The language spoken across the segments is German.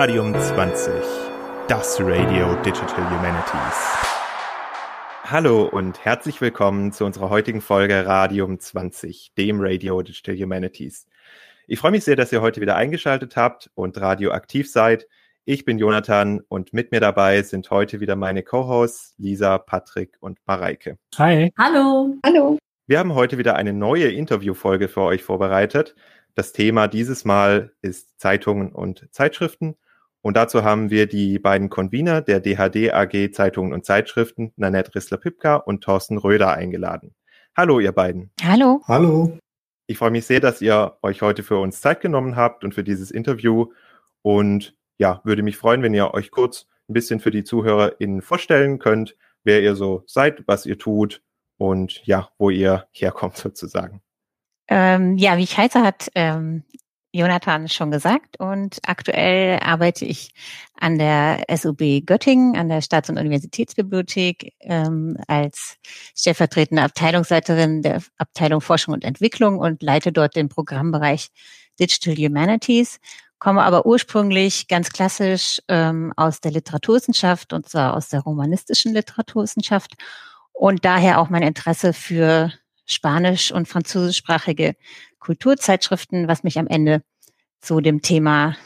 Radium 20, das Radio Digital Humanities. Hallo und herzlich willkommen zu unserer heutigen Folge Radium 20, dem Radio Digital Humanities. Ich freue mich sehr, dass ihr heute wieder eingeschaltet habt und radioaktiv seid. Ich bin Jonathan und mit mir dabei sind heute wieder meine Co-Hosts Lisa, Patrick und Mareike. Hi. Hallo. Hallo. Wir haben heute wieder eine neue Interviewfolge für euch vorbereitet. Das Thema dieses Mal ist Zeitungen und Zeitschriften. Und dazu haben wir die beiden Convener der DHD AG Zeitungen und Zeitschriften, Nanette Rissler-Pipka und Thorsten Röder eingeladen. Hallo, ihr beiden. Hallo. Hallo. Ich freue mich sehr, dass ihr euch heute für uns Zeit genommen habt und für dieses Interview. Und ja, würde mich freuen, wenn ihr euch kurz ein bisschen für die ZuhörerInnen vorstellen könnt, wer ihr so seid, was ihr tut und ja, wo ihr herkommt sozusagen. Ähm, ja, wie ich heiße, hat ähm, Jonathan schon gesagt. Und aktuell arbeite ich an der SUB Göttingen, an der Staats- und Universitätsbibliothek, ähm, als stellvertretende Abteilungsleiterin der Abteilung Forschung und Entwicklung und leite dort den Programmbereich Digital Humanities, komme aber ursprünglich ganz klassisch ähm, aus der Literaturwissenschaft und zwar aus der romanistischen Literaturwissenschaft und daher auch mein Interesse für spanisch- und französischsprachige Kulturzeitschriften, was mich am Ende zu dem Thema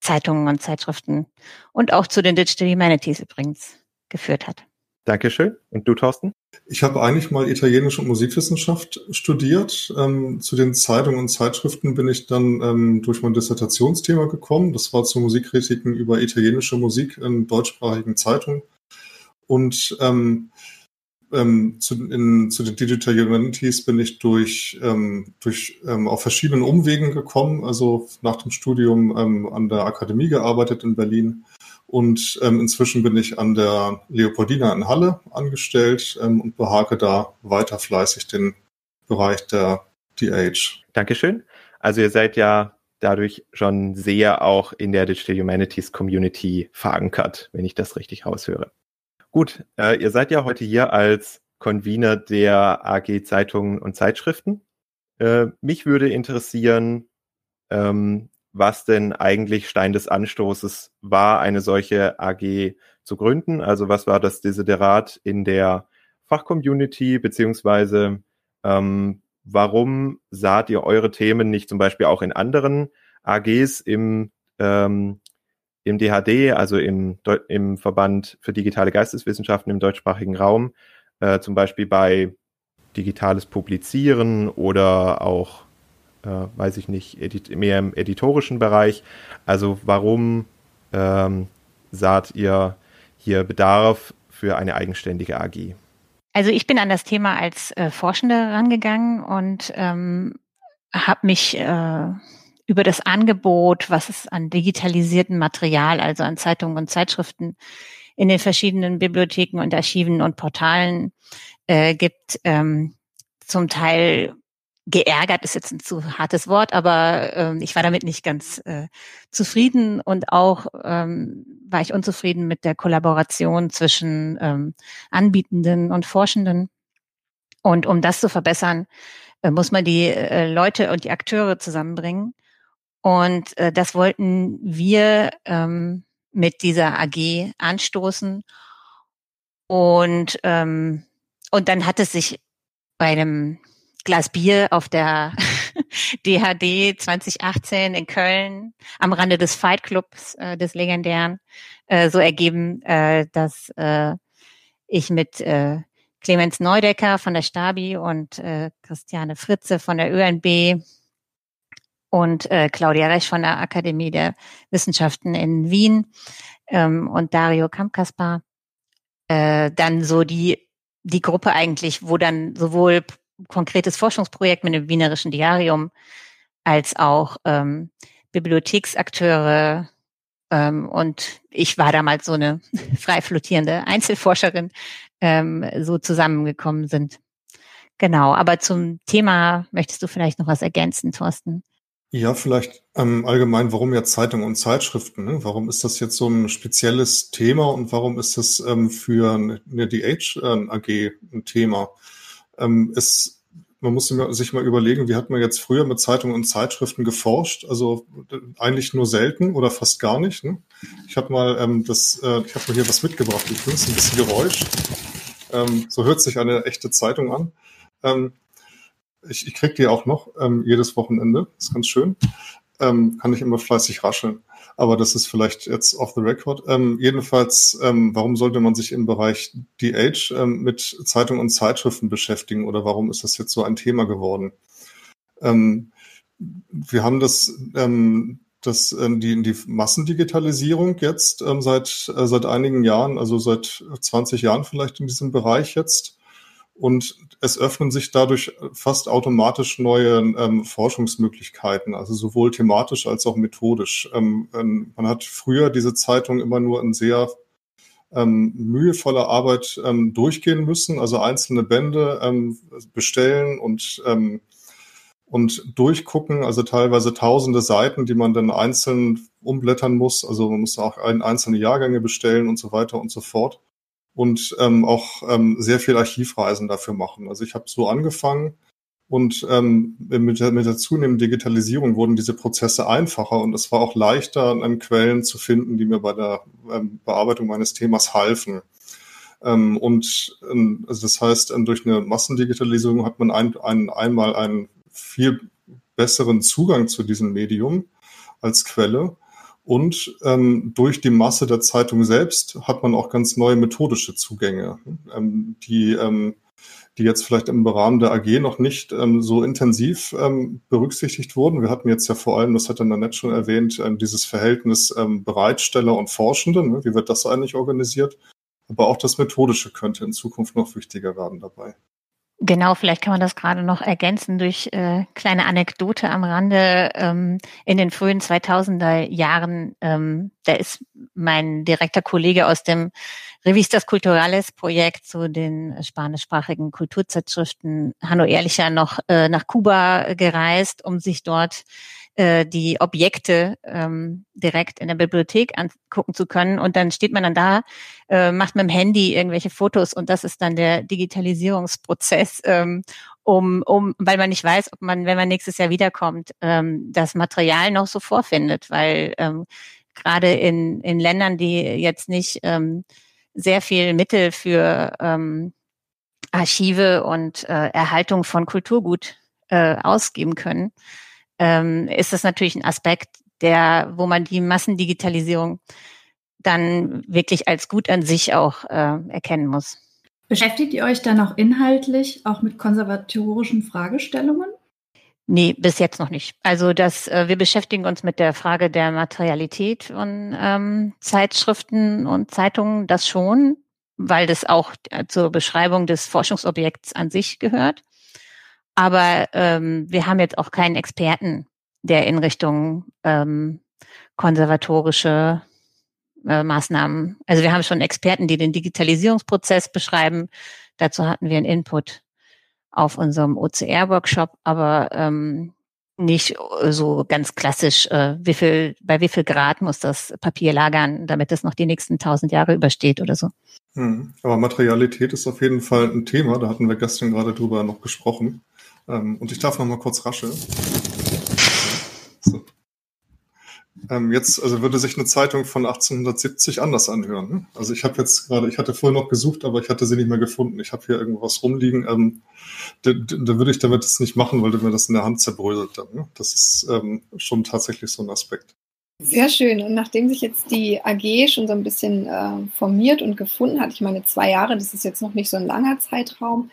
Zeitungen und Zeitschriften und auch zu den Digital Humanities übrigens geführt hat. Dankeschön. Und du, Thorsten? Ich habe eigentlich mal Italienische und Musikwissenschaft studiert. Ähm, zu den Zeitungen und Zeitschriften bin ich dann ähm, durch mein Dissertationsthema gekommen. Das war zu Musikkritiken über italienische Musik in deutschsprachigen Zeitungen. Und ähm, ähm, zu, in, zu den Digital Humanities bin ich durch, ähm, durch ähm, auf verschiedenen Umwegen gekommen, also nach dem Studium ähm, an der Akademie gearbeitet in Berlin und ähm, inzwischen bin ich an der Leopoldina in Halle angestellt ähm, und behake da weiter fleißig den Bereich der DH. Dankeschön. Also ihr seid ja dadurch schon sehr auch in der Digital Humanities Community verankert, wenn ich das richtig raushöre. Gut, äh, ihr seid ja heute hier als Convener der AG Zeitungen und Zeitschriften. Äh, mich würde interessieren, ähm, was denn eigentlich Stein des Anstoßes war, eine solche AG zu gründen. Also was war das Desiderat in der Fachcommunity, beziehungsweise ähm, warum saht ihr eure Themen nicht zum Beispiel auch in anderen AGs im ähm, im DHD, also im, im Verband für digitale Geisteswissenschaften im deutschsprachigen Raum, äh, zum Beispiel bei digitales Publizieren oder auch, äh, weiß ich nicht, edit mehr im editorischen Bereich. Also warum ähm, saht ihr hier Bedarf für eine eigenständige AG? Also ich bin an das Thema als äh, Forschende rangegangen und ähm, habe mich äh, über das Angebot, was es an digitalisiertem Material, also an Zeitungen und Zeitschriften in den verschiedenen Bibliotheken und Archiven und Portalen äh, gibt, ähm, zum Teil geärgert ist jetzt ein zu hartes Wort, aber ähm, ich war damit nicht ganz äh, zufrieden und auch ähm, war ich unzufrieden mit der Kollaboration zwischen ähm, Anbietenden und Forschenden. Und um das zu verbessern, äh, muss man die äh, Leute und die Akteure zusammenbringen. Und äh, das wollten wir ähm, mit dieser AG anstoßen. Und, ähm, und dann hat es sich bei einem Glas Bier auf der DHD 2018 in Köln am Rande des Fight Clubs, äh, des legendären, äh, so ergeben, äh, dass äh, ich mit äh, Clemens Neudecker von der Stabi und äh, Christiane Fritze von der ÖNB und äh, Claudia Resch von der Akademie der Wissenschaften in Wien ähm, und Dario Kampkaspar. Äh, dann so die, die Gruppe eigentlich, wo dann sowohl konkretes Forschungsprojekt mit dem Wienerischen Diarium als auch ähm, Bibliotheksakteure ähm, und ich war damals so eine frei flottierende Einzelforscherin, ähm, so zusammengekommen sind. Genau, aber zum Thema möchtest du vielleicht noch was ergänzen, Thorsten? Ja, vielleicht ähm, allgemein, warum ja Zeitungen und Zeitschriften? Ne? Warum ist das jetzt so ein spezielles Thema und warum ist das ähm, für eine DH äh, AG ein Thema? Ähm, es, man muss sich mal überlegen, wie hat man jetzt früher mit Zeitungen und Zeitschriften geforscht? Also eigentlich nur selten oder fast gar nicht. Ne? Ich habe mal ähm, das, äh, ich habe mal hier was mitgebracht. Ich finde es ein bisschen Geräusch. Ähm, so hört sich eine echte Zeitung an. Ähm, ich ich kriege die auch noch ähm, jedes Wochenende. Ist ganz schön. Ähm, kann ich immer fleißig rascheln aber das ist vielleicht jetzt off the record. Ähm, jedenfalls, ähm, warum sollte man sich im Bereich DH ähm, mit Zeitungen und Zeitschriften beschäftigen oder warum ist das jetzt so ein Thema geworden? Ähm, wir haben das, ähm, das ähm, die, die Massendigitalisierung jetzt ähm, seit, äh, seit einigen Jahren, also seit 20 Jahren vielleicht in diesem Bereich jetzt. Und es öffnen sich dadurch fast automatisch neue ähm, Forschungsmöglichkeiten, also sowohl thematisch als auch methodisch. Ähm, ähm, man hat früher diese Zeitung immer nur in sehr ähm, mühevoller Arbeit ähm, durchgehen müssen, also einzelne Bände ähm, bestellen und und durchgucken, also teilweise tausende Seiten, die man dann einzeln umblättern muss. Also man muss auch ein, einzelne Jahrgänge bestellen und so weiter und so fort und ähm, auch ähm, sehr viel Archivreisen dafür machen. Also ich habe so angefangen und ähm, mit, der, mit der zunehmenden Digitalisierung wurden diese Prozesse einfacher und es war auch leichter, ähm, Quellen zu finden, die mir bei der ähm, Bearbeitung meines Themas halfen. Ähm, und ähm, also das heißt, ähm, durch eine Massendigitalisierung hat man ein, ein, einmal einen viel besseren Zugang zu diesem Medium als Quelle und ähm, durch die Masse der Zeitung selbst hat man auch ganz neue methodische Zugänge, ähm, die, ähm, die jetzt vielleicht im Rahmen der AG noch nicht ähm, so intensiv ähm, berücksichtigt wurden. Wir hatten jetzt ja vor allem, das hat dann Annette schon erwähnt, ähm, dieses Verhältnis ähm, Bereitsteller und Forschende. Ne? Wie wird das eigentlich organisiert? Aber auch das Methodische könnte in Zukunft noch wichtiger werden dabei. Genau, vielleicht kann man das gerade noch ergänzen durch äh, kleine Anekdote am Rande. Ähm, in den frühen 2000er Jahren, ähm, da ist mein direkter Kollege aus dem Revistas Culturales Projekt zu den spanischsprachigen Kulturzeitschriften Hanno Ehrlicher noch äh, nach Kuba gereist, um sich dort äh, die Objekte ähm, direkt in der Bibliothek angucken zu können. Und dann steht man dann da, äh, macht mit dem Handy irgendwelche Fotos und das ist dann der Digitalisierungsprozess, ähm, um, um, weil man nicht weiß, ob man, wenn man nächstes Jahr wiederkommt, ähm, das Material noch so vorfindet, weil ähm, gerade in, in Ländern, die jetzt nicht ähm, sehr viel Mittel für ähm, Archive und äh, Erhaltung von Kulturgut äh, ausgeben können, ähm, ist das natürlich ein Aspekt, der, wo man die Massendigitalisierung dann wirklich als gut an sich auch äh, erkennen muss. Beschäftigt ihr euch dann auch inhaltlich auch mit konservatorischen Fragestellungen? Nee, bis jetzt noch nicht. Also das, äh, wir beschäftigen uns mit der Frage der Materialität von ähm, Zeitschriften und Zeitungen, das schon, weil das auch zur Beschreibung des Forschungsobjekts an sich gehört. Aber ähm, wir haben jetzt auch keinen Experten, der in Richtung ähm, konservatorische äh, Maßnahmen, also wir haben schon Experten, die den Digitalisierungsprozess beschreiben. Dazu hatten wir einen Input auf unserem OCR-Workshop, aber ähm, nicht so ganz klassisch, äh, wie viel, bei wie viel Grad muss das Papier lagern, damit es noch die nächsten tausend Jahre übersteht oder so. Hm, aber Materialität ist auf jeden Fall ein Thema, da hatten wir gestern gerade drüber noch gesprochen. Ähm, und ich darf noch mal kurz rascheln. So. Ähm, jetzt, also würde sich eine Zeitung von 1870 anders anhören. Ne? Also ich habe jetzt gerade, ich hatte vorher noch gesucht, aber ich hatte sie nicht mehr gefunden. Ich habe hier irgendwas rumliegen. Ähm, da, würde ich damit das nicht machen, weil mir das in der Hand zerbröselt. Ne? Das ist ähm, schon tatsächlich so ein Aspekt. Sehr schön. Und nachdem sich jetzt die AG schon so ein bisschen äh, formiert und gefunden hat, ich meine zwei Jahre, das ist jetzt noch nicht so ein langer Zeitraum,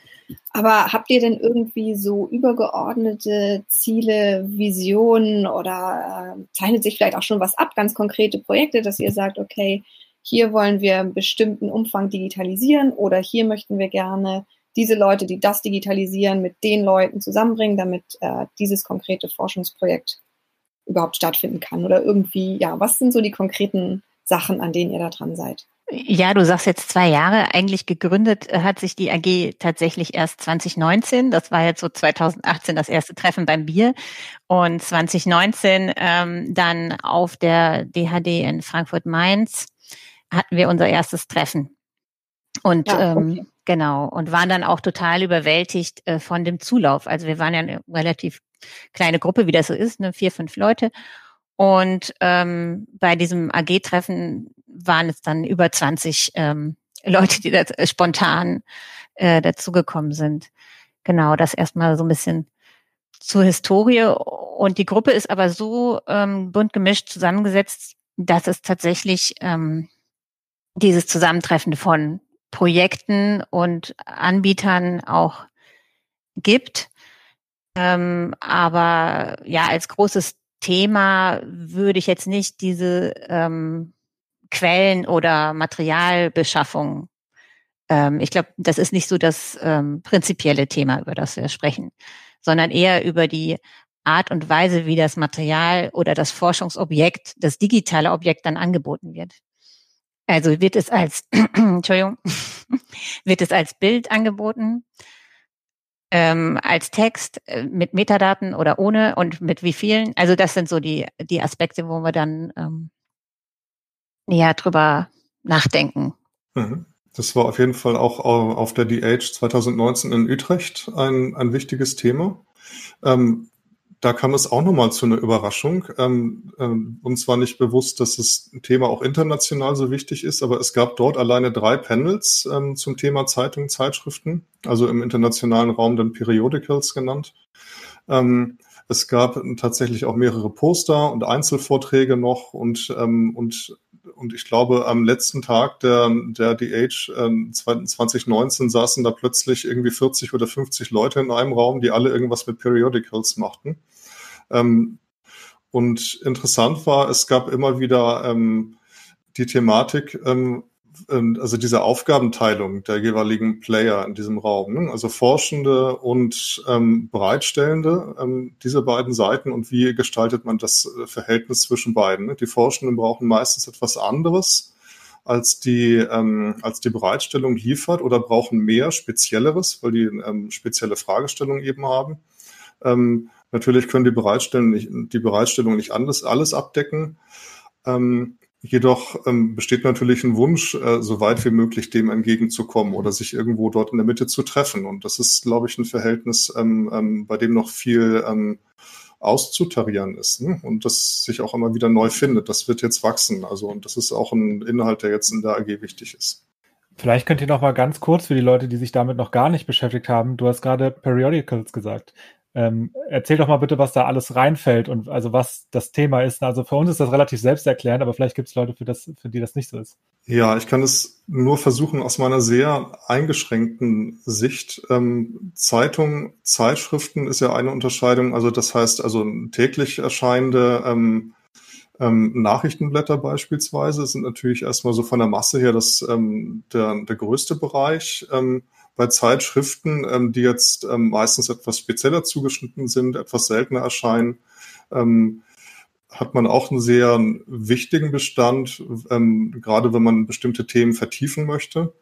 aber habt ihr denn irgendwie so übergeordnete Ziele, Visionen oder äh, zeichnet sich vielleicht auch schon was ab, ganz konkrete Projekte, dass ihr sagt, okay, hier wollen wir einen bestimmten Umfang digitalisieren oder hier möchten wir gerne diese Leute, die das digitalisieren, mit den Leuten zusammenbringen, damit äh, dieses konkrete Forschungsprojekt überhaupt stattfinden kann? Oder irgendwie, ja, was sind so die konkreten Sachen, an denen ihr da dran seid? Ja, du sagst jetzt zwei Jahre. Eigentlich gegründet äh, hat sich die AG tatsächlich erst 2019. Das war jetzt so 2018 das erste Treffen beim Bier. Und 2019 ähm, dann auf der DHD in Frankfurt-Mainz hatten wir unser erstes Treffen. Und ja, okay. ähm, Genau. Und waren dann auch total überwältigt äh, von dem Zulauf. Also wir waren ja eine relativ kleine Gruppe, wie das so ist, ne, vier, fünf Leute. Und ähm, bei diesem AG-Treffen waren es dann über 20 ähm, Leute, die da spontan äh, dazugekommen sind. Genau, das erstmal so ein bisschen zur Historie. Und die Gruppe ist aber so ähm, bunt gemischt zusammengesetzt, dass es tatsächlich ähm, dieses Zusammentreffen von Projekten und Anbietern auch gibt. Ähm, aber ja, als großes Thema würde ich jetzt nicht diese ähm, Quellen oder Materialbeschaffung. Ähm, ich glaube, das ist nicht so das ähm, prinzipielle Thema, über das wir sprechen, sondern eher über die Art und Weise, wie das Material oder das Forschungsobjekt, das digitale Objekt dann angeboten wird. Also wird es als, Entschuldigung, wird es als Bild angeboten, ähm, als Text äh, mit Metadaten oder ohne und mit wie vielen. Also das sind so die, die Aspekte, wo wir dann ähm, näher drüber nachdenken. Mhm. Das war auf jeden Fall auch auf der DH 2019 in Utrecht ein, ein wichtiges Thema. Ähm, da kam es auch nochmal zu einer Überraschung. Ähm, ähm, uns war nicht bewusst, dass das Thema auch international so wichtig ist, aber es gab dort alleine drei Panels ähm, zum Thema Zeitungen, Zeitschriften, also im internationalen Raum dann Periodicals genannt. Ähm, es gab tatsächlich auch mehrere Poster und Einzelvorträge noch und, ähm, und und ich glaube, am letzten Tag der, der DH äh, 2019 saßen da plötzlich irgendwie 40 oder 50 Leute in einem Raum, die alle irgendwas mit Periodicals machten. Ähm, und interessant war, es gab immer wieder ähm, die Thematik, ähm, ähm, also diese Aufgabenteilung der jeweiligen Player in diesem Raum, ne? also Forschende und ähm, Bereitstellende, ähm, diese beiden Seiten und wie gestaltet man das äh, Verhältnis zwischen beiden. Ne? Die Forschenden brauchen meistens etwas anderes, als die, ähm, als die Bereitstellung liefert oder brauchen mehr Spezielleres, weil die ähm, spezielle Fragestellungen eben haben. Ähm, Natürlich können die Bereitstellung nicht, die Bereitstellung nicht alles, alles abdecken. Ähm, jedoch ähm, besteht natürlich ein Wunsch, äh, so weit wie möglich dem entgegenzukommen oder sich irgendwo dort in der Mitte zu treffen. Und das ist, glaube ich, ein Verhältnis, ähm, ähm, bei dem noch viel ähm, auszutarieren ist ne? und das sich auch immer wieder neu findet. Das wird jetzt wachsen. Also und das ist auch ein Inhalt, der jetzt in der AG wichtig ist. Vielleicht könnt ihr noch mal ganz kurz für die Leute, die sich damit noch gar nicht beschäftigt haben, du hast gerade Periodicals gesagt. Ähm, erzähl doch mal bitte, was da alles reinfällt und also was das Thema ist. Also für uns ist das relativ selbsterklärend, aber vielleicht gibt es Leute, für, das, für die das nicht so ist. Ja, ich kann es nur versuchen aus meiner sehr eingeschränkten Sicht. Ähm, Zeitung, Zeitschriften ist ja eine Unterscheidung. Also das heißt, also täglich erscheinende ähm, ähm, Nachrichtenblätter beispielsweise sind natürlich erstmal so von der Masse her das ähm, der, der größte Bereich. Ähm, bei Zeitschriften, ähm, die jetzt ähm, meistens etwas spezieller zugeschnitten sind, etwas seltener erscheinen, ähm, hat man auch einen sehr wichtigen Bestand, ähm, gerade wenn man bestimmte Themen vertiefen möchte.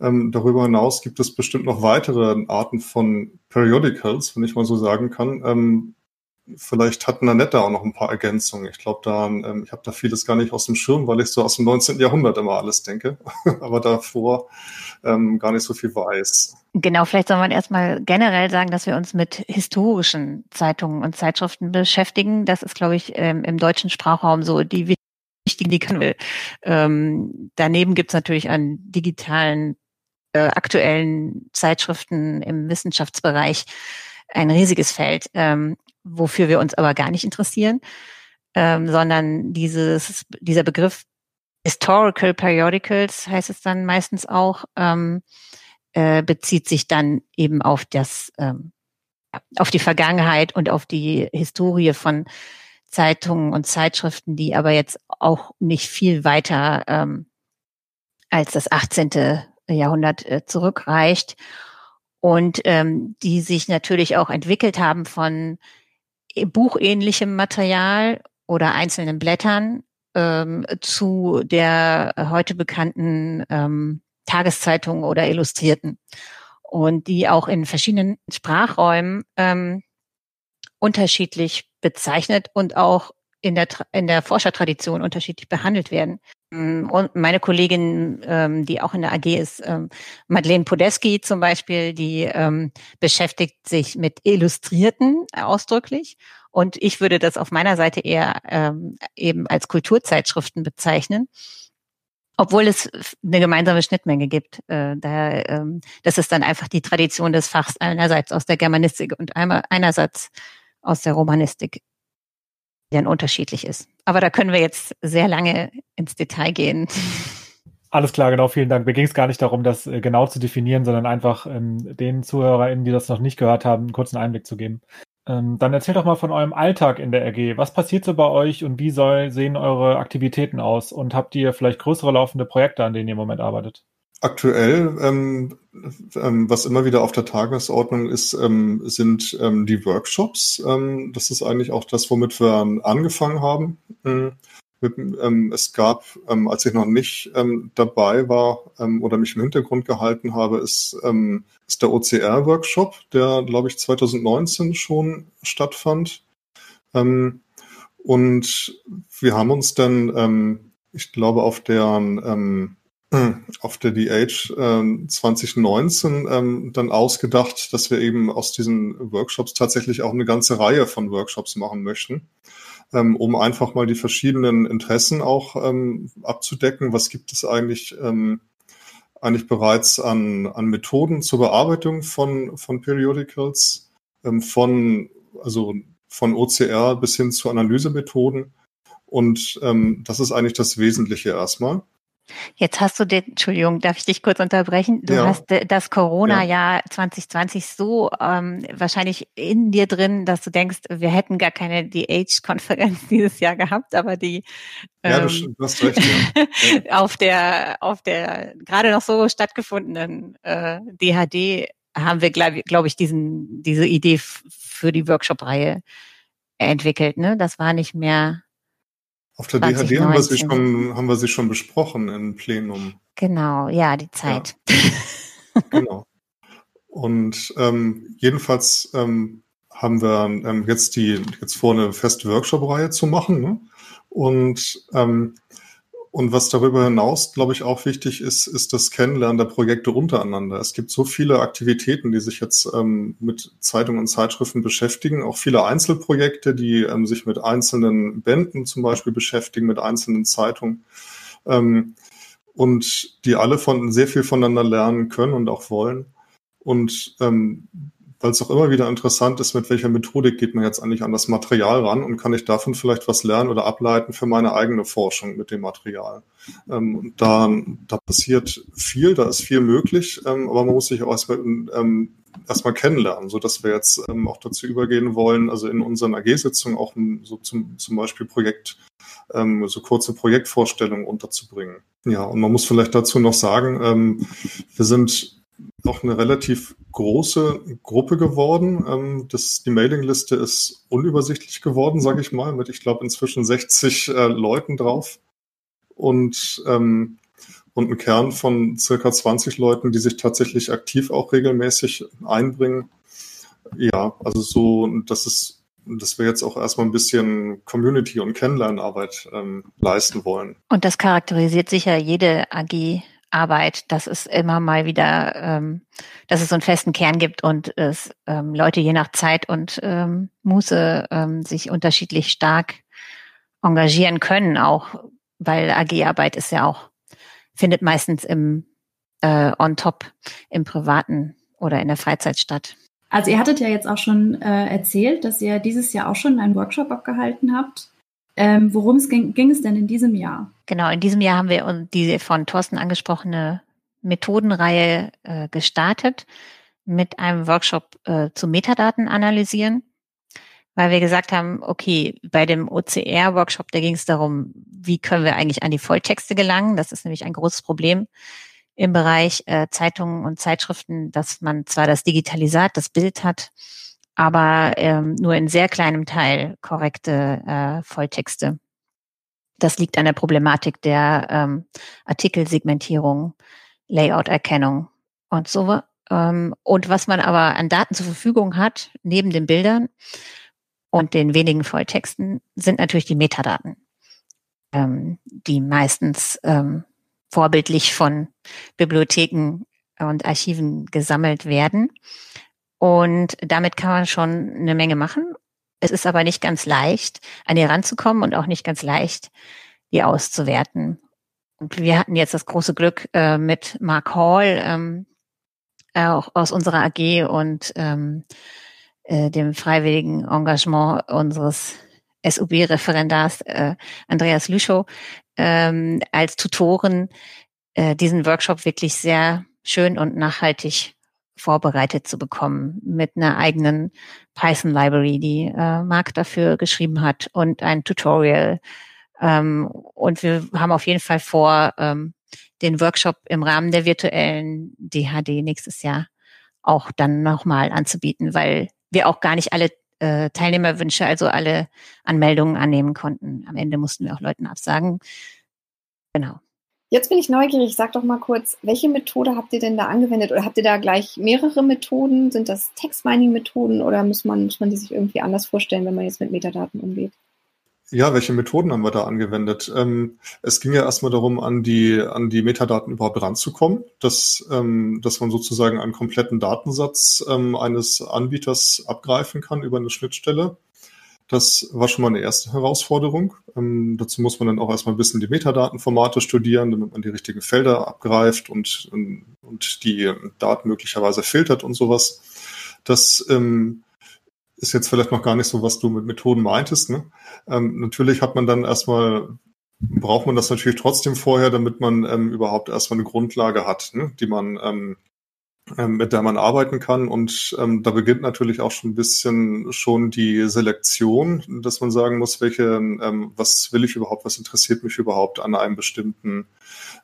Ähm, darüber hinaus gibt es bestimmt noch weitere Arten von Periodicals, wenn ich mal so sagen kann, ähm, vielleicht hat Nanette auch noch ein paar Ergänzungen. Ich glaube, da, ähm, ich habe da vieles gar nicht aus dem Schirm, weil ich so aus dem 19. Jahrhundert immer alles denke, aber davor ähm, gar nicht so viel weiß. Genau, vielleicht soll man erstmal generell sagen, dass wir uns mit historischen Zeitungen und Zeitschriften beschäftigen. Das ist, glaube ich, ähm, im deutschen Sprachraum so die wichtigen, die können wir. Ähm, daneben gibt's natürlich an digitalen, äh, aktuellen Zeitschriften im Wissenschaftsbereich ein riesiges Feld. Ähm, wofür wir uns aber gar nicht interessieren, ähm, sondern dieses, dieser Begriff Historical Periodicals heißt es dann meistens auch, ähm, äh, bezieht sich dann eben auf das, ähm, auf die Vergangenheit und auf die Historie von Zeitungen und Zeitschriften, die aber jetzt auch nicht viel weiter ähm, als das 18. Jahrhundert äh, zurückreicht und ähm, die sich natürlich auch entwickelt haben von buchähnlichem Material oder einzelnen Blättern ähm, zu der heute bekannten ähm, Tageszeitung oder Illustrierten. Und die auch in verschiedenen Sprachräumen ähm, unterschiedlich bezeichnet und auch in der, in der Forschertradition unterschiedlich behandelt werden. Mm, und meine Kollegin, ähm, die auch in der AG ist, ähm, Madeleine Podeski zum Beispiel, die ähm, beschäftigt sich mit Illustrierten ausdrücklich. Und ich würde das auf meiner Seite eher ähm, eben als Kulturzeitschriften bezeichnen obwohl es eine gemeinsame Schnittmenge gibt. Äh, da, ähm, das ist dann einfach die Tradition des Fachs einerseits aus der Germanistik und einmal, einerseits aus der Romanistik, dann unterschiedlich ist. Aber da können wir jetzt sehr lange ins Detail gehen. Alles klar, genau, vielen Dank. Mir ging es gar nicht darum, das äh, genau zu definieren, sondern einfach ähm, den ZuhörerInnen, die das noch nicht gehört haben, einen kurzen Einblick zu geben. Ähm, dann erzählt doch mal von eurem Alltag in der RG. Was passiert so bei euch und wie soll, sehen eure Aktivitäten aus? Und habt ihr vielleicht größere laufende Projekte, an denen ihr im Moment arbeitet? Aktuell, ähm, ähm, was immer wieder auf der Tagesordnung ist, ähm, sind ähm, die Workshops. Ähm, das ist eigentlich auch das, womit wir angefangen haben. Mhm. Ähm, es gab, als ich noch nicht dabei war oder mich im Hintergrund gehalten habe, ist, ist der OCR-Workshop, der, glaube ich, 2019 schon stattfand. Und wir haben uns dann, ich glaube, auf der auf der DH äh, 2019 ähm, dann ausgedacht, dass wir eben aus diesen Workshops tatsächlich auch eine ganze Reihe von Workshops machen möchten ähm, um einfach mal die verschiedenen Interessen auch ähm, abzudecken. Was gibt es eigentlich, ähm, eigentlich bereits an, an Methoden zur Bearbeitung von, von Periodicals, ähm, von, also von OCR bis hin zu Analysemethoden. Und ähm, das ist eigentlich das Wesentliche erstmal. Jetzt hast du den, Entschuldigung, darf ich dich kurz unterbrechen? Du ja. hast das Corona-Jahr ja. 2020 so ähm, wahrscheinlich in dir drin, dass du denkst, wir hätten gar keine DH-Konferenz dieses Jahr gehabt, aber die ähm, ja, du, du hast recht, ja. auf der auf der gerade noch so stattgefundenen äh, DHD haben wir, glaube glaub ich, diesen diese Idee für die Workshop-Reihe entwickelt. Ne, das war nicht mehr auf der 2019. DHD haben wir, sie schon, haben wir sie schon besprochen im Plenum. Genau, ja, die Zeit. Ja. genau. Und ähm, jedenfalls ähm, haben wir ähm, jetzt die jetzt vor, eine feste Workshop-Reihe zu machen. Ne? Und ähm, und was darüber hinaus, glaube ich, auch wichtig ist, ist das Kennenlernen der Projekte untereinander. Es gibt so viele Aktivitäten, die sich jetzt ähm, mit Zeitungen und Zeitschriften beschäftigen, auch viele Einzelprojekte, die ähm, sich mit einzelnen Bänden zum Beispiel beschäftigen, mit einzelnen Zeitungen. Ähm, und die alle von sehr viel voneinander lernen können und auch wollen. Und ähm, weil es auch immer wieder interessant ist, mit welcher Methodik geht man jetzt eigentlich an das Material ran und kann ich davon vielleicht was lernen oder ableiten für meine eigene Forschung mit dem Material. Ähm, da, da passiert viel, da ist viel möglich, ähm, aber man muss sich auch erstmal, ähm, erstmal kennenlernen, so dass wir jetzt ähm, auch dazu übergehen wollen, also in unseren AG-Sitzungen auch so zum, zum Beispiel Projekt, ähm, so kurze Projektvorstellungen unterzubringen. Ja, und man muss vielleicht dazu noch sagen, ähm, wir sind auch eine relativ große Gruppe geworden. Ähm, das, die Mailingliste ist unübersichtlich geworden, sage ich mal, mit ich glaube inzwischen 60 äh, Leuten drauf und ähm, und ein Kern von circa 20 Leuten, die sich tatsächlich aktiv auch regelmäßig einbringen. Ja, also so, das ist, dass wir jetzt auch erstmal ein bisschen Community- und Kennenlernarbeit ähm, leisten wollen. Und das charakterisiert sicher jede AG Arbeit, dass es immer mal wieder, ähm, dass es so einen festen Kern gibt und es ähm, Leute je nach Zeit und ähm, Muße ähm, sich unterschiedlich stark engagieren können, auch weil AG-Arbeit ist ja auch, findet meistens im äh, on top im Privaten oder in der Freizeit statt. Also ihr hattet ja jetzt auch schon äh, erzählt, dass ihr dieses Jahr auch schon einen Workshop abgehalten habt. Ähm, Worum ging, ging es denn in diesem Jahr? Genau, in diesem Jahr haben wir die von Thorsten angesprochene Methodenreihe äh, gestartet mit einem Workshop äh, zu Metadaten analysieren, weil wir gesagt haben, okay, bei dem OCR-Workshop, da ging es darum, wie können wir eigentlich an die Volltexte gelangen. Das ist nämlich ein großes Problem im Bereich äh, Zeitungen und Zeitschriften, dass man zwar das Digitalisat, das Bild hat, aber ähm, nur in sehr kleinem Teil korrekte äh, Volltexte. Das liegt an der Problematik der ähm, Artikelsegmentierung, Layout-Erkennung und so. Ähm, und was man aber an Daten zur Verfügung hat, neben den Bildern, und den wenigen Volltexten sind natürlich die Metadaten, ähm, die meistens ähm, vorbildlich von Bibliotheken und Archiven gesammelt werden. Und damit kann man schon eine Menge machen. Es ist aber nicht ganz leicht, an die ranzukommen und auch nicht ganz leicht, die auszuwerten. Und wir hatten jetzt das große Glück äh, mit Mark Hall, ähm, auch aus unserer AG und ähm, äh, dem freiwilligen Engagement unseres SUB-Referendars äh, Andreas Lüschow ähm, als Tutoren äh, diesen Workshop wirklich sehr schön und nachhaltig vorbereitet zu bekommen mit einer eigenen Python Library, die äh, Marc dafür geschrieben hat und ein Tutorial. Ähm, und wir haben auf jeden Fall vor, ähm, den Workshop im Rahmen der virtuellen DHD nächstes Jahr auch dann nochmal anzubieten, weil wir auch gar nicht alle äh, Teilnehmerwünsche, also alle Anmeldungen annehmen konnten. Am Ende mussten wir auch Leuten absagen. Genau. Jetzt bin ich neugierig. Sag doch mal kurz, welche Methode habt ihr denn da angewendet? Oder habt ihr da gleich mehrere Methoden? Sind das Text-Mining-Methoden oder muss man, muss man die sich irgendwie anders vorstellen, wenn man jetzt mit Metadaten umgeht? Ja, welche Methoden haben wir da angewendet? Ähm, es ging ja erstmal darum, an die, an die Metadaten überhaupt ranzukommen, dass, ähm, dass man sozusagen einen kompletten Datensatz ähm, eines Anbieters abgreifen kann über eine Schnittstelle. Das war schon mal eine erste Herausforderung. Ähm, dazu muss man dann auch erstmal ein bisschen die Metadatenformate studieren, damit man die richtigen Felder abgreift und, und die Daten möglicherweise filtert und sowas. Das ähm, ist jetzt vielleicht noch gar nicht so, was du mit Methoden meintest. Ne? Ähm, natürlich hat man dann erstmal, braucht man das natürlich trotzdem vorher, damit man ähm, überhaupt erstmal eine Grundlage hat, ne? die man ähm, ähm, mit der man arbeiten kann. Und ähm, da beginnt natürlich auch schon ein bisschen schon die Selektion, dass man sagen muss, welche, ähm, was will ich überhaupt, was interessiert mich überhaupt an einem bestimmten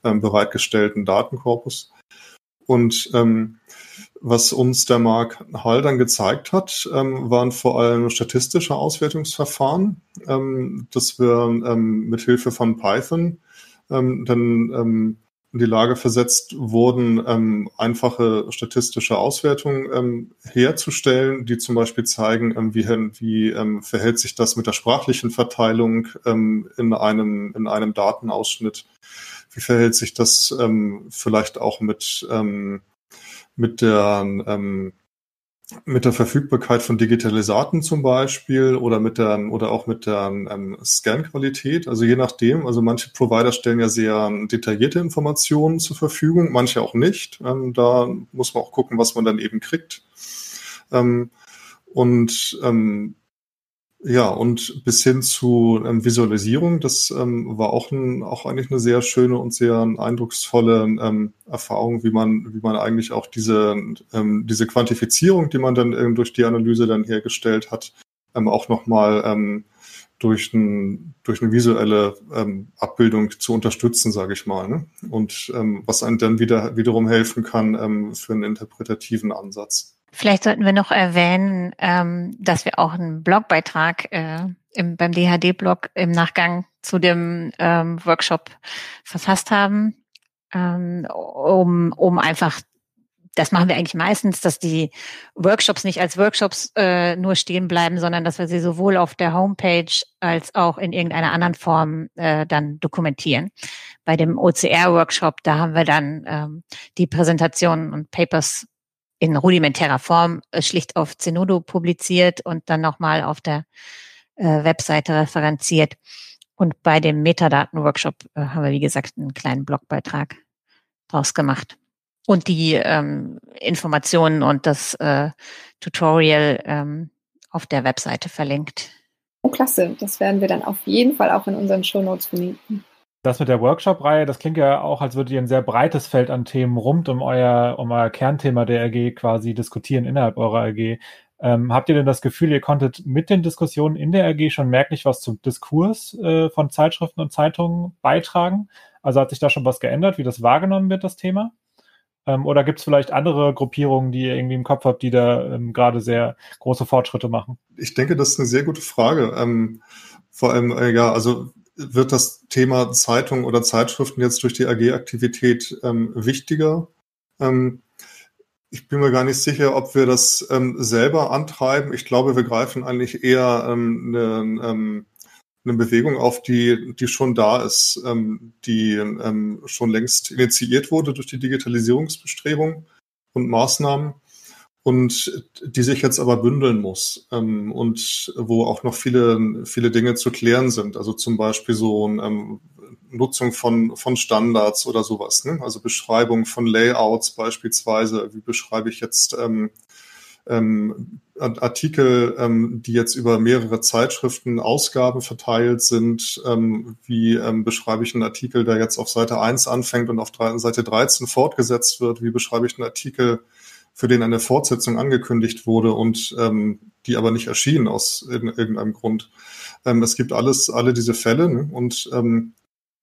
ähm, bereitgestellten Datenkorpus. Und ähm, was uns der Mark Hall dann gezeigt hat, ähm, waren vor allem statistische Auswertungsverfahren, ähm, dass wir ähm, mit Hilfe von Python ähm, dann ähm, in die Lage versetzt wurden, ähm, einfache statistische Auswertungen ähm, herzustellen, die zum Beispiel zeigen, ähm, wie, wie ähm, verhält sich das mit der sprachlichen Verteilung ähm, in, einem, in einem Datenausschnitt, wie verhält sich das ähm, vielleicht auch mit, ähm, mit der ähm, mit der Verfügbarkeit von Digitalisaten zum Beispiel oder mit der oder auch mit der ähm, Scan-Qualität. Also je nachdem, also manche Provider stellen ja sehr detaillierte Informationen zur Verfügung, manche auch nicht. Ähm, da muss man auch gucken, was man dann eben kriegt. Ähm, und ähm, ja, und bis hin zu ähm, Visualisierung, das ähm, war auch, ein, auch eigentlich eine sehr schöne und sehr eindrucksvolle ähm, Erfahrung, wie man, wie man eigentlich auch diese, ähm, diese Quantifizierung, die man dann ähm, durch die Analyse dann hergestellt hat, ähm, auch nochmal ähm, durch, ein, durch eine visuelle Abbildung zu unterstützen, sage ich mal. Ne? Und was einem dann wieder wiederum helfen kann für einen interpretativen Ansatz. Vielleicht sollten wir noch erwähnen, ähm, dass wir auch einen Blogbeitrag äh, im, beim DHD-Blog im Nachgang zu dem ähm, Workshop verfasst haben, ähm, um, um einfach, das machen wir eigentlich meistens, dass die Workshops nicht als Workshops äh, nur stehen bleiben, sondern dass wir sie sowohl auf der Homepage als auch in irgendeiner anderen Form äh, dann dokumentieren. Bei dem OCR-Workshop, da haben wir dann ähm, die Präsentationen und Papers in rudimentärer Form äh, schlicht auf Zenodo publiziert und dann nochmal auf der äh, Webseite referenziert. Und bei dem Metadaten-Workshop äh, haben wir, wie gesagt, einen kleinen Blogbeitrag draus gemacht. Und die ähm, Informationen und das äh, Tutorial ähm, auf der Webseite verlinkt. Oh, klasse. Das werden wir dann auf jeden Fall auch in unseren Show Notes verlinken das mit der Workshop-Reihe, das klingt ja auch, als würdet ihr ein sehr breites Feld an Themen rund um euer, um euer Kernthema der AG quasi diskutieren innerhalb eurer AG. Ähm, habt ihr denn das Gefühl, ihr konntet mit den Diskussionen in der AG schon merklich was zum Diskurs äh, von Zeitschriften und Zeitungen beitragen? Also hat sich da schon was geändert, wie das wahrgenommen wird, das Thema? Ähm, oder gibt es vielleicht andere Gruppierungen, die ihr irgendwie im Kopf habt, die da ähm, gerade sehr große Fortschritte machen? Ich denke, das ist eine sehr gute Frage. Ähm, vor allem, äh, ja, also wird das Thema Zeitung oder Zeitschriften jetzt durch die AG-Aktivität ähm, wichtiger. Ähm, Ich bin mir gar nicht sicher, ob wir das ähm, selber antreiben. Ich glaube, wir greifen eigentlich eher ähm, eine, ähm, eine Bewegung auf, die, die schon da ist, ähm, die ähm, schon längst initiiert wurde durch die Digitalisierungsbestrebung und Maßnahmen und die sich jetzt aber bündeln muss ähm, und wo auch noch viele, viele Dinge zu klären sind. Also zum Beispiel so ähm, Nutzung von, von Standards oder sowas. Ne? Also Beschreibung von Layouts beispielsweise. Wie beschreibe ich jetzt ähm, ähm, Artikel, ähm, die jetzt über mehrere Zeitschriften, Ausgaben verteilt sind. Ähm, wie ähm, beschreibe ich einen Artikel, der jetzt auf Seite 1 anfängt und auf Seite 13 fortgesetzt wird? Wie beschreibe ich einen Artikel, für den eine Fortsetzung angekündigt wurde und ähm, die aber nicht erschien aus irgendeinem Grund? Ähm, es gibt alles, alle diese Fälle ne? und ähm,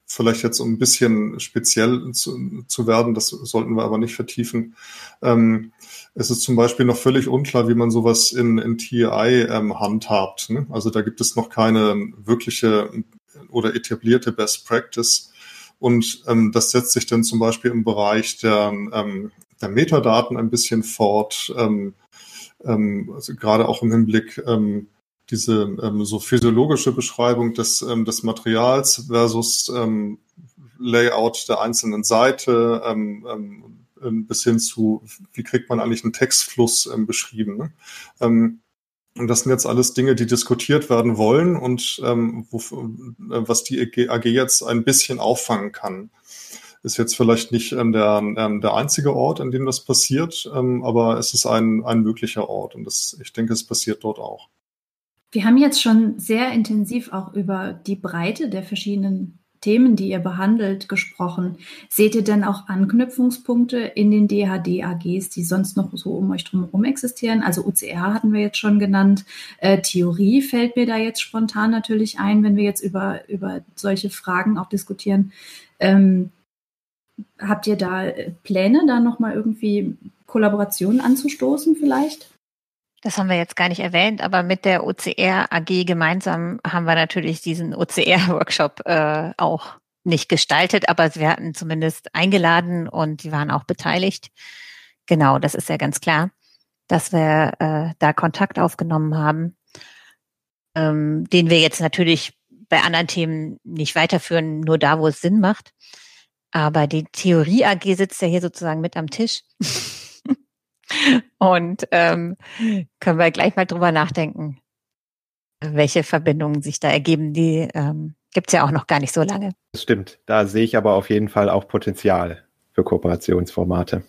vielleicht jetzt um ein bisschen speziell zu, zu werden, das sollten wir aber nicht vertiefen. Ähm, es ist zum Beispiel noch völlig unklar, wie man sowas in, in TI ähm, handhabt. Ne? Also da gibt es noch keine wirkliche oder etablierte Best Practice. Und ähm, das setzt sich dann zum Beispiel im Bereich der, ähm, der Metadaten ein bisschen fort, ähm, ähm, also gerade auch im Hinblick ähm, diese ähm, so physiologische Beschreibung des, ähm, des Materials versus ähm, Layout der einzelnen Seite, ähm, ähm, bis hin zu, wie kriegt man eigentlich einen Textfluss ähm, beschrieben. Ne? Ähm, und das sind jetzt alles Dinge, die diskutiert werden wollen und ähm, wo, äh, was die AG jetzt ein bisschen auffangen kann. Ist jetzt vielleicht nicht ähm, der, ähm, der einzige Ort, an dem das passiert, ähm, aber es ist ein, ein möglicher Ort und das, ich denke, es passiert dort auch. Wir haben jetzt schon sehr intensiv auch über die Breite der verschiedenen Themen, die ihr behandelt, gesprochen. Seht ihr denn auch Anknüpfungspunkte in den DHD-AGs, die sonst noch so um euch drumherum existieren? Also OCR hatten wir jetzt schon genannt. Äh, Theorie fällt mir da jetzt spontan natürlich ein, wenn wir jetzt über, über solche Fragen auch diskutieren. Ähm, habt ihr da Pläne, da nochmal irgendwie Kollaborationen anzustoßen vielleicht? Das haben wir jetzt gar nicht erwähnt, aber mit der OCR AG gemeinsam haben wir natürlich diesen OCR-Workshop äh, auch nicht gestaltet, aber wir hatten zumindest eingeladen und die waren auch beteiligt. Genau, das ist ja ganz klar, dass wir äh, da Kontakt aufgenommen haben, ähm, den wir jetzt natürlich bei anderen Themen nicht weiterführen, nur da, wo es Sinn macht. Aber die Theorie AG sitzt ja hier sozusagen mit am Tisch. Und ähm, können wir gleich mal drüber nachdenken, welche Verbindungen sich da ergeben. Die ähm, gibt es ja auch noch gar nicht so lange. Das stimmt. Da sehe ich aber auf jeden Fall auch Potenzial für Kooperationsformate.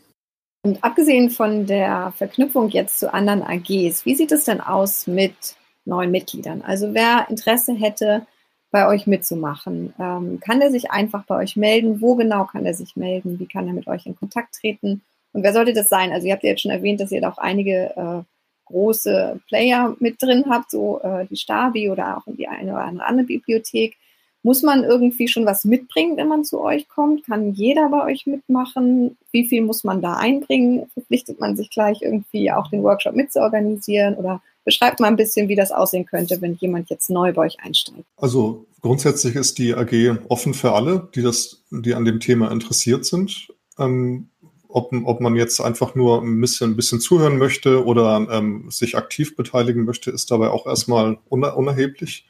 Und abgesehen von der Verknüpfung jetzt zu anderen AGs, wie sieht es denn aus mit neuen Mitgliedern? Also wer Interesse hätte, bei euch mitzumachen, ähm, kann er sich einfach bei euch melden? Wo genau kann er sich melden? Wie kann er mit euch in Kontakt treten? Und wer sollte das sein? Also ihr habt ja jetzt schon erwähnt, dass ihr da auch einige äh, große Player mit drin habt, so äh, die Stabi oder auch die eine oder andere Bibliothek. Muss man irgendwie schon was mitbringen, wenn man zu euch kommt? Kann jeder bei euch mitmachen? Wie viel muss man da einbringen? Verpflichtet man sich gleich irgendwie auch den Workshop mitzuorganisieren? Oder beschreibt mal ein bisschen, wie das aussehen könnte, wenn jemand jetzt neu bei euch einsteigt? Also grundsätzlich ist die AG offen für alle, die das, die an dem Thema interessiert sind. Ähm, ob, ob man jetzt einfach nur ein bisschen, ein bisschen zuhören möchte oder ähm, sich aktiv beteiligen möchte, ist dabei auch erstmal uner unerheblich.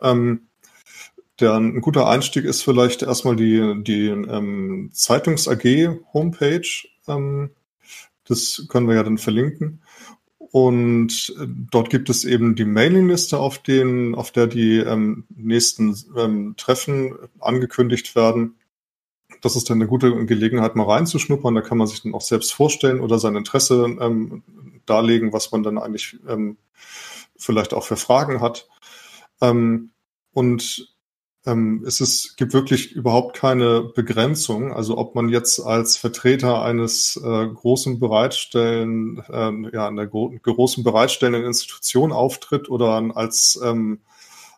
Ähm, der, ein guter Einstieg ist vielleicht erstmal die, die ähm, Zeitungs-AG-Homepage. Ähm, das können wir ja dann verlinken. Und äh, dort gibt es eben die Mailingliste, auf, den, auf der die ähm, nächsten ähm, Treffen angekündigt werden das ist dann eine gute Gelegenheit, mal reinzuschnuppern. Da kann man sich dann auch selbst vorstellen oder sein Interesse ähm, darlegen, was man dann eigentlich ähm, vielleicht auch für Fragen hat. Ähm, und es ist, gibt wirklich überhaupt keine Begrenzung. Also ob man jetzt als Vertreter eines äh, großen Bereitstellen, äh, ja, einer gro großen bereitstellenden Institution auftritt oder als ähm,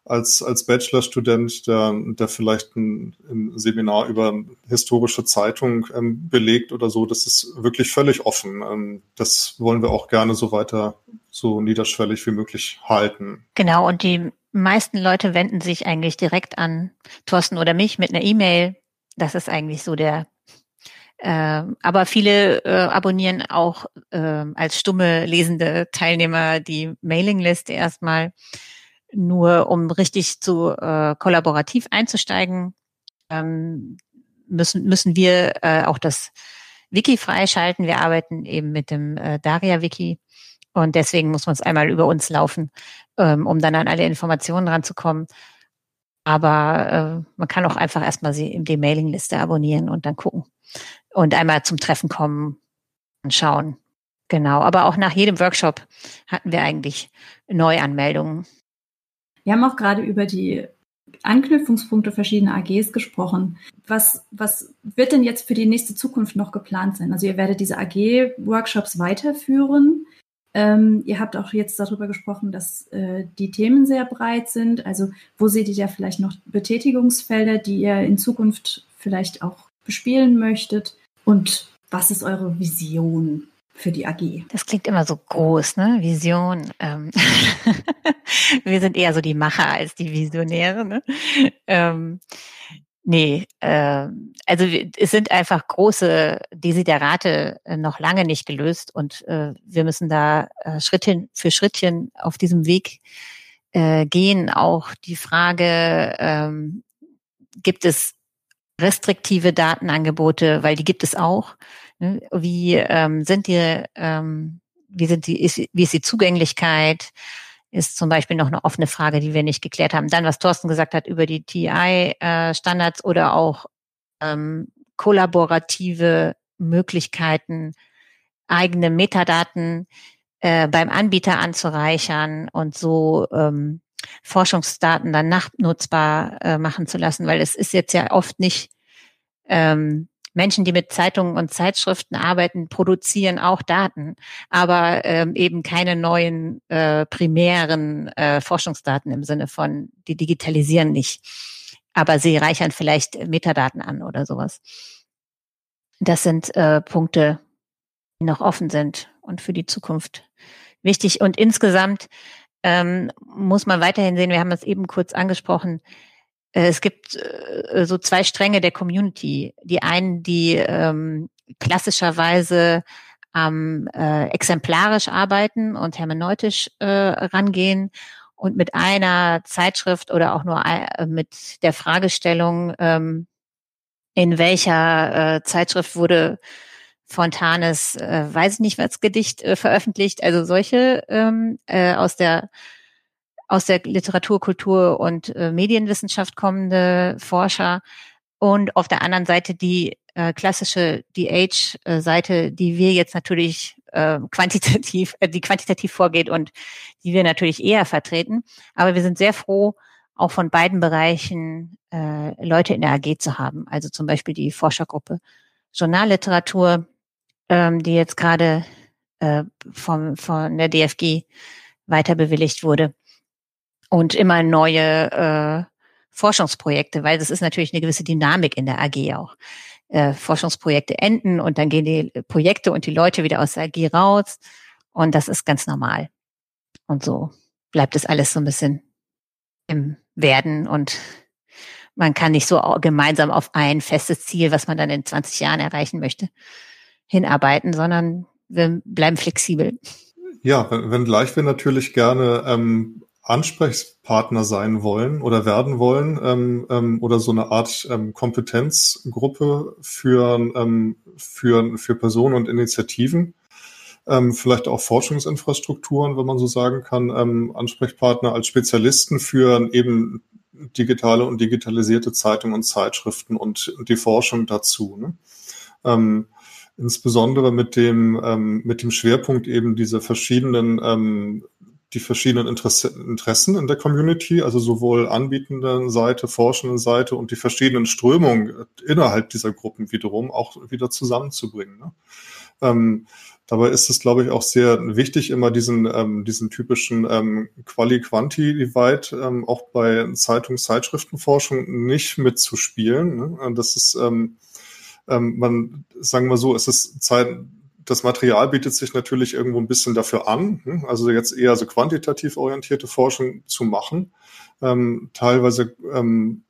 als, als Bachelorstudent, der, der vielleicht ein, ein Seminar über historische Zeitung ähm, belegt oder so, das ist wirklich völlig offen. Ähm, das wollen wir auch gerne so weiter, so niederschwellig wie möglich halten. Genau, und die meisten Leute wenden sich eigentlich direkt an Thorsten oder mich mit einer E-Mail. Das ist eigentlich so der Äh, aber viele äh, abonnieren auch äh, als stumme lesende Teilnehmer die Mailingliste erstmal nur, um richtig zu äh, kollaborativ einzusteigen. Ähm, müssen müssen wir äh, auch das Wiki freischalten. Wir arbeiten eben mit dem äh, Daria-Wiki und deswegen muss man es einmal über uns laufen, ähm, um dann an alle Informationen ranzukommen. Aber äh, man kann auch einfach erstmal sie in die Mailingliste abonnieren und dann gucken. Und einmal zum Treffen kommen und schauen. Genau. Aber auch nach jedem Workshop hatten wir eigentlich Neuanmeldungen. Wir haben auch gerade über die Anknüpfungspunkte verschiedener AGs gesprochen. Was, was wird denn jetzt für die nächste Zukunft noch geplant sein? Also ihr werdet diese AG-Workshops weiterführen. Ähm, ihr habt auch jetzt darüber gesprochen, dass äh, die Themen sehr breit sind. Also wo seht ihr ja vielleicht noch Betätigungsfelder, die ihr in Zukunft vielleicht auch bespielen möchtet? Und was ist eure Vision für die AG? Das klingt immer so groß, ne? Vision. Ähm Wir sind eher so die Macher als die Visionäre. Ne? Ähm, Nee, äh, also es sind einfach große Desiderate äh, noch lange nicht gelöst und äh, wir müssen da äh, Schrittchen für Schrittchen auf diesem Weg äh, gehen. Auch die Frage, ähm, gibt es restriktive Datenangebote, weil die gibt es auch. Ne? Wie ähm, sind die, ähm, wie sind die, ist, wie ist die Zugänglichkeit? Ist zum Beispiel noch eine offene Frage, die wir nicht geklärt haben. Dann, was Thorsten gesagt hat über die TI-Standards äh, oder auch ähm, kollaborative Möglichkeiten, eigene Metadaten äh, beim Anbieter anzureichern und so ähm, Forschungsdaten dann nachnutzbar äh, machen zu lassen, weil es ist jetzt ja oft nicht ähm, Menschen, die mit Zeitungen und Zeitschriften arbeiten, produzieren auch Daten, aber ähm, eben keine neuen äh, primären äh, Forschungsdaten im Sinne von, die digitalisieren nicht. Aber sie reichern vielleicht Metadaten an oder sowas. Das sind äh, Punkte, die noch offen sind und für die Zukunft wichtig. Und insgesamt ähm, muss man weiterhin sehen, wir haben es eben kurz angesprochen, es gibt äh, so zwei Stränge der Community. Die einen, die ähm, klassischerweise ähm, äh, exemplarisch arbeiten und hermeneutisch äh, rangehen und mit einer Zeitschrift oder auch nur äh, mit der Fragestellung, ähm, in welcher äh, Zeitschrift wurde Fontanes, äh, weiß ich nicht was, Gedicht äh, veröffentlicht. Also solche ähm, äh, aus der aus der Literatur, Kultur und äh, Medienwissenschaft kommende Forscher und auf der anderen Seite die äh, klassische DH-Seite, die wir jetzt natürlich äh, quantitativ, äh, die quantitativ vorgeht und die wir natürlich eher vertreten. Aber wir sind sehr froh, auch von beiden Bereichen äh, Leute in der AG zu haben. Also zum Beispiel die Forschergruppe Journalliteratur, ähm, die jetzt gerade äh, vom, von der DFG weiter bewilligt wurde und immer neue äh, Forschungsprojekte, weil das ist natürlich eine gewisse Dynamik in der AG auch. Äh, Forschungsprojekte enden und dann gehen die Projekte und die Leute wieder aus der AG raus und das ist ganz normal. Und so bleibt es alles so ein bisschen im Werden und man kann nicht so gemeinsam auf ein festes Ziel, was man dann in 20 Jahren erreichen möchte, hinarbeiten, sondern wir bleiben flexibel. Ja, wenngleich wir natürlich gerne ähm, Ansprechpartner sein wollen oder werden wollen ähm, ähm, oder so eine Art ähm, Kompetenzgruppe für, ähm, für, für Personen und Initiativen, ähm, vielleicht auch Forschungsinfrastrukturen, wenn man so sagen kann, ähm, Ansprechpartner als Spezialisten für eben digitale und digitalisierte Zeitungen und Zeitschriften und die Forschung dazu. Ne? Ähm, insbesondere mit dem, ähm, mit dem Schwerpunkt eben diese verschiedenen ähm, die verschiedenen Interesse, Interessen in der Community, also sowohl anbietenden Seite, forschenden Seite und die verschiedenen Strömungen innerhalb dieser Gruppen wiederum auch wieder zusammenzubringen. Ne? Ähm, dabei ist es, glaube ich, auch sehr wichtig, immer diesen, ähm, diesen typischen ähm, Quali-Quanti-Divide ähm, auch bei Zeitungs-, Zeitschriftenforschung nicht mitzuspielen. Ne? Das ist, ähm, ähm, man, sagen wir so, es ist Zeit, das Material bietet sich natürlich irgendwo ein bisschen dafür an, hm, also jetzt eher so quantitativ orientierte Forschung zu machen. Ähm, teilweise ähm,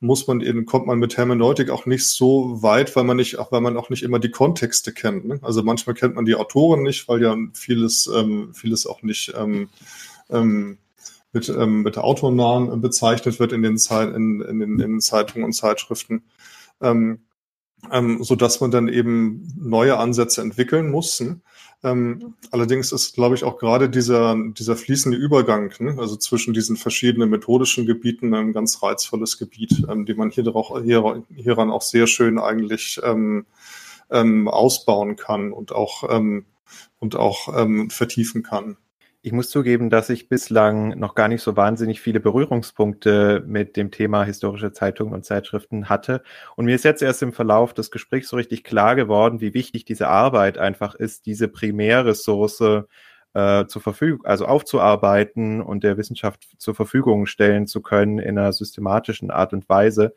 muss man eben, kommt man mit Hermeneutik auch nicht so weit, weil man nicht, auch weil man auch nicht immer die Kontexte kennt. Ne? Also manchmal kennt man die Autoren nicht, weil ja vieles, ähm, vieles auch nicht ähm, ähm, mit, ähm, mit Autornamen bezeichnet wird in den, Zeit, in, in, in den Zeitungen und Zeitschriften. Ähm, ähm, so dass man dann eben neue Ansätze entwickeln muss. Ne? Ähm, allerdings ist, glaube ich, auch gerade dieser, dieser fließende Übergang, ne? also zwischen diesen verschiedenen methodischen Gebieten ein ganz reizvolles Gebiet, ähm, die man hier auch, hier, hieran auch sehr schön eigentlich ähm, ähm, ausbauen kann und auch, ähm, und auch ähm, vertiefen kann. Ich muss zugeben, dass ich bislang noch gar nicht so wahnsinnig viele Berührungspunkte mit dem Thema historische Zeitungen und Zeitschriften hatte. Und mir ist jetzt erst im Verlauf des Gesprächs so richtig klar geworden, wie wichtig diese Arbeit einfach ist, diese Primärressource äh, zur Verfügung, also aufzuarbeiten und der Wissenschaft zur Verfügung stellen zu können in einer systematischen Art und Weise.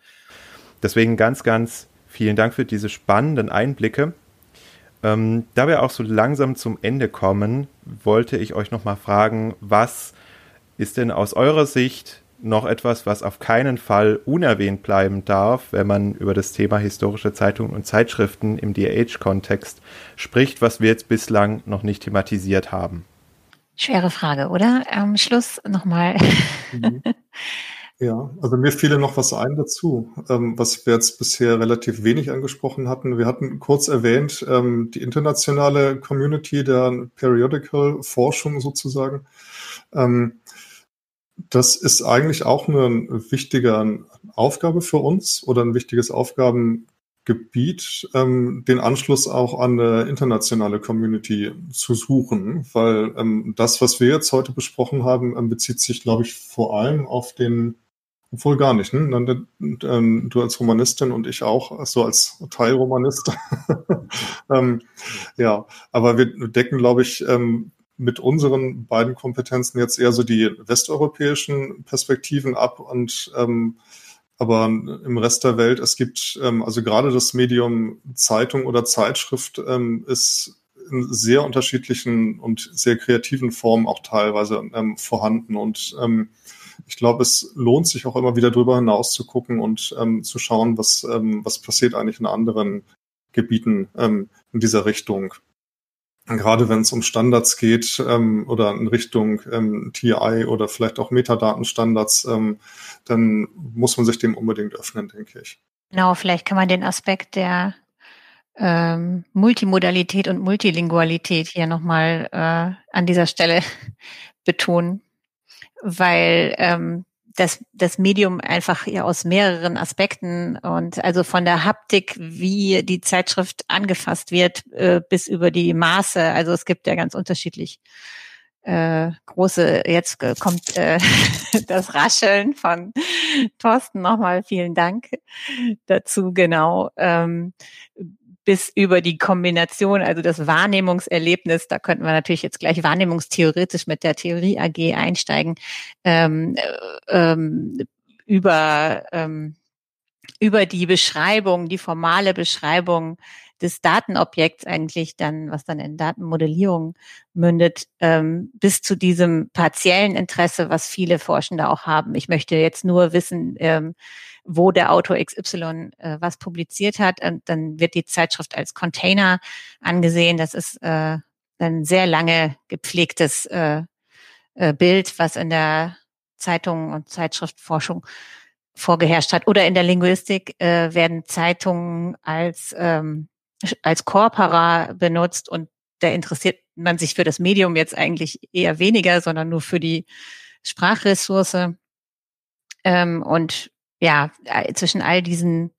Deswegen ganz, ganz vielen Dank für diese spannenden Einblicke. Ähm, da wir auch so langsam zum Ende kommen, wollte ich euch nochmal fragen, was ist denn aus eurer Sicht noch etwas, was auf keinen Fall unerwähnt bleiben darf, wenn man über das Thema historische Zeitungen und Zeitschriften im DH-Kontext spricht, was wir jetzt bislang noch nicht thematisiert haben? Schwere Frage, oder? Am Schluss nochmal. Mhm. Ja, also mir fiel noch was ein dazu, ähm, was wir jetzt bisher relativ wenig angesprochen hatten. Wir hatten kurz erwähnt, ähm, die internationale Community der Periodical Forschung sozusagen. Ähm, das ist eigentlich auch eine wichtige Aufgabe für uns oder ein wichtiges Aufgabengebiet, ähm, den Anschluss auch an eine internationale Community zu suchen, weil ähm, das, was wir jetzt heute besprochen haben, ähm, bezieht sich, glaube ich, vor allem auf den obwohl gar nicht, ne? Ähm, du als Romanistin und ich auch, so als Teilromanist. ähm, ja, aber wir decken, glaube ich, ähm, mit unseren beiden Kompetenzen jetzt eher so die westeuropäischen Perspektiven ab und ähm, aber im Rest der Welt, es gibt also gerade das Medium Zeitung oder Zeitschrift ist in sehr unterschiedlichen und sehr kreativen Formen auch teilweise vorhanden und ich glaube, es lohnt sich auch immer wieder drüber hinaus zu gucken und ähm, zu schauen, was, ähm, was passiert eigentlich in anderen Gebieten ähm, in dieser Richtung. Gerade wenn es um Standards geht ähm, oder in Richtung ähm, TI oder vielleicht auch Metadatenstandards, ähm, dann muss man sich dem unbedingt öffnen, denke ich. Genau, vielleicht kann man den Aspekt der ähm, Multimodalität und Multilingualität hier nochmal äh, an dieser Stelle betonen weil ähm, das, das Medium einfach ja aus mehreren Aspekten und also von der Haptik, wie die Zeitschrift angefasst wird, äh, bis über die Maße. Also es gibt ja ganz unterschiedlich äh, große, jetzt kommt äh, das Rascheln von Thorsten nochmal, vielen Dank dazu, genau. Ähm, bis über die Kombination, also das Wahrnehmungserlebnis, da könnten wir natürlich jetzt gleich wahrnehmungstheoretisch mit der Theorie AG einsteigen, ähm, äh, ähm, über, ähm, über die Beschreibung, die formale Beschreibung des Datenobjekts eigentlich dann, was dann in Datenmodellierung mündet, ähm, bis zu diesem partiellen Interesse, was viele Forschende auch haben. Ich möchte jetzt nur wissen, ähm, wo der Autor XY äh, was publiziert hat. Und dann wird die Zeitschrift als Container angesehen. Das ist äh, ein sehr lange gepflegtes äh, äh, Bild, was in der Zeitung und Zeitschriftforschung vorgeherrscht hat. Oder in der Linguistik äh, werden Zeitungen als, ähm, als Corpora benutzt und da interessiert man sich für das Medium jetzt eigentlich eher weniger, sondern nur für die Sprachressource. Ähm, und ja, zwischen all diesen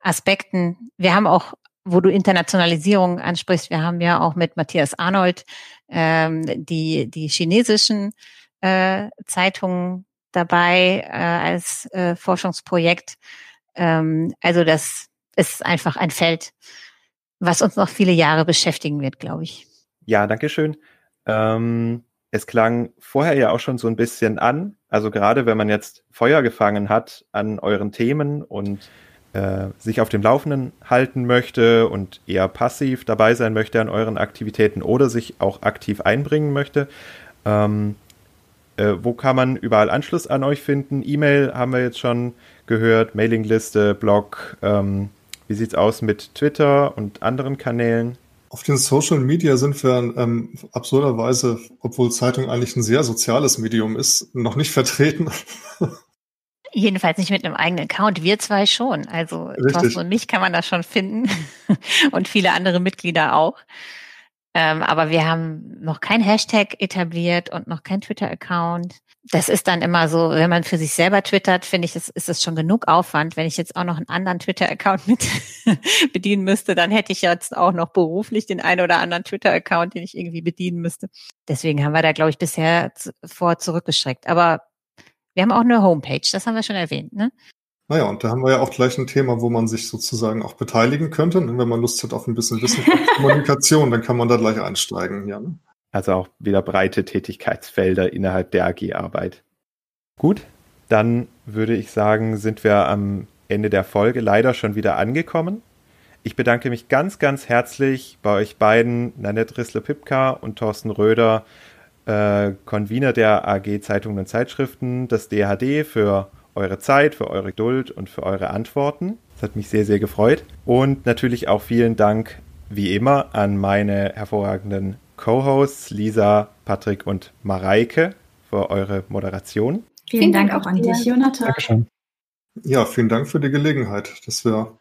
Aspekten. Wir haben auch, wo du Internationalisierung ansprichst, wir haben ja auch mit Matthias Arnold ähm, die, die chinesischen äh, Zeitungen dabei äh, als äh, Forschungsprojekt. Ähm, also das ist einfach ein Feld, was uns noch viele Jahre beschäftigen wird, glaube ich. Ja, danke schön. Ähm, es klang vorher ja auch schon so ein bisschen an, also gerade wenn man jetzt Feuer gefangen hat an euren Themen und äh, sich auf dem Laufenden halten möchte und eher passiv dabei sein möchte an euren Aktivitäten oder sich auch aktiv einbringen möchte, ähm, Äh, wo kann man überall Anschluss an euch finden? E-Mail haben wir jetzt schon gehört, Mailingliste, Blog. Ähm, wie sieht's aus mit Twitter und anderen Kanälen? Auf den Social Media sind wir ähm, absurderweise, obwohl Zeitung eigentlich ein sehr soziales Medium ist, noch nicht vertreten. Jedenfalls nicht mit einem eigenen Account. Wir zwei schon. Also Richtig. Thorsten und mich kann man da schon finden und viele andere Mitglieder auch. Ähm, aber wir haben noch kein Hashtag etabliert und noch kein Twitter-Account. Das ist dann immer so, wenn man für sich selber twittert, finde ich, das ist es schon genug Aufwand. Wenn ich jetzt auch noch einen anderen Twitter-Account mit bedienen müsste, dann hätte ich jetzt auch noch beruflich den einen oder anderen Twitter-Account, den ich irgendwie bedienen müsste. Deswegen haben wir da, glaube ich, bisher vor zurückgeschreckt. Aber wir haben auch eine Homepage, das haben wir schon erwähnt, ne? Naja, und da haben wir ja auch gleich ein Thema, wo man sich sozusagen auch beteiligen könnte. Und wenn man Lust hat auf ein bisschen Wissenschaftskommunikation, dann kann man da gleich einsteigen. Ja, ne? Also auch wieder breite Tätigkeitsfelder innerhalb der AG-Arbeit. Gut, dann würde ich sagen, sind wir am Ende der Folge leider schon wieder angekommen. Ich bedanke mich ganz, ganz herzlich bei euch beiden, Nanette Rissler-Pipka und Thorsten Röder, äh, Convener der AG Zeitungen und Zeitschriften, das DHD für eure Zeit, für eure Geduld und für eure Antworten. Das hat mich sehr, sehr gefreut. Und natürlich auch vielen Dank, wie immer, an meine hervorragenden Co-Hosts Lisa, Patrick und Mareike für eure Moderation. Vielen Dank auch an dich, Jonathan. Dankeschön. Ja, vielen Dank für die Gelegenheit, dass wir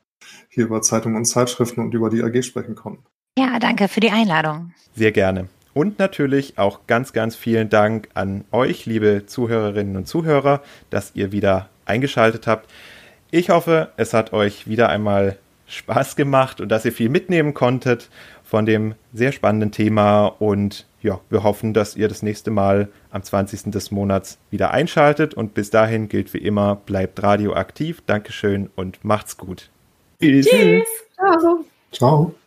hier über Zeitungen und Zeitschriften und über die AG sprechen konnten. Ja, danke für die Einladung. Sehr gerne. Und natürlich auch ganz, ganz vielen Dank an euch, liebe Zuhörerinnen und Zuhörer, dass ihr wieder eingeschaltet habt. Ich hoffe, es hat euch wieder einmal Spaß gemacht und dass ihr viel mitnehmen konntet von dem sehr spannenden Thema. Und ja, wir hoffen, dass ihr das nächste Mal am 20. des Monats wieder einschaltet. Und bis dahin gilt wie immer, bleibt radioaktiv. Dankeschön und macht's gut. Tschüss. Tschüss. Ciao. Ciao.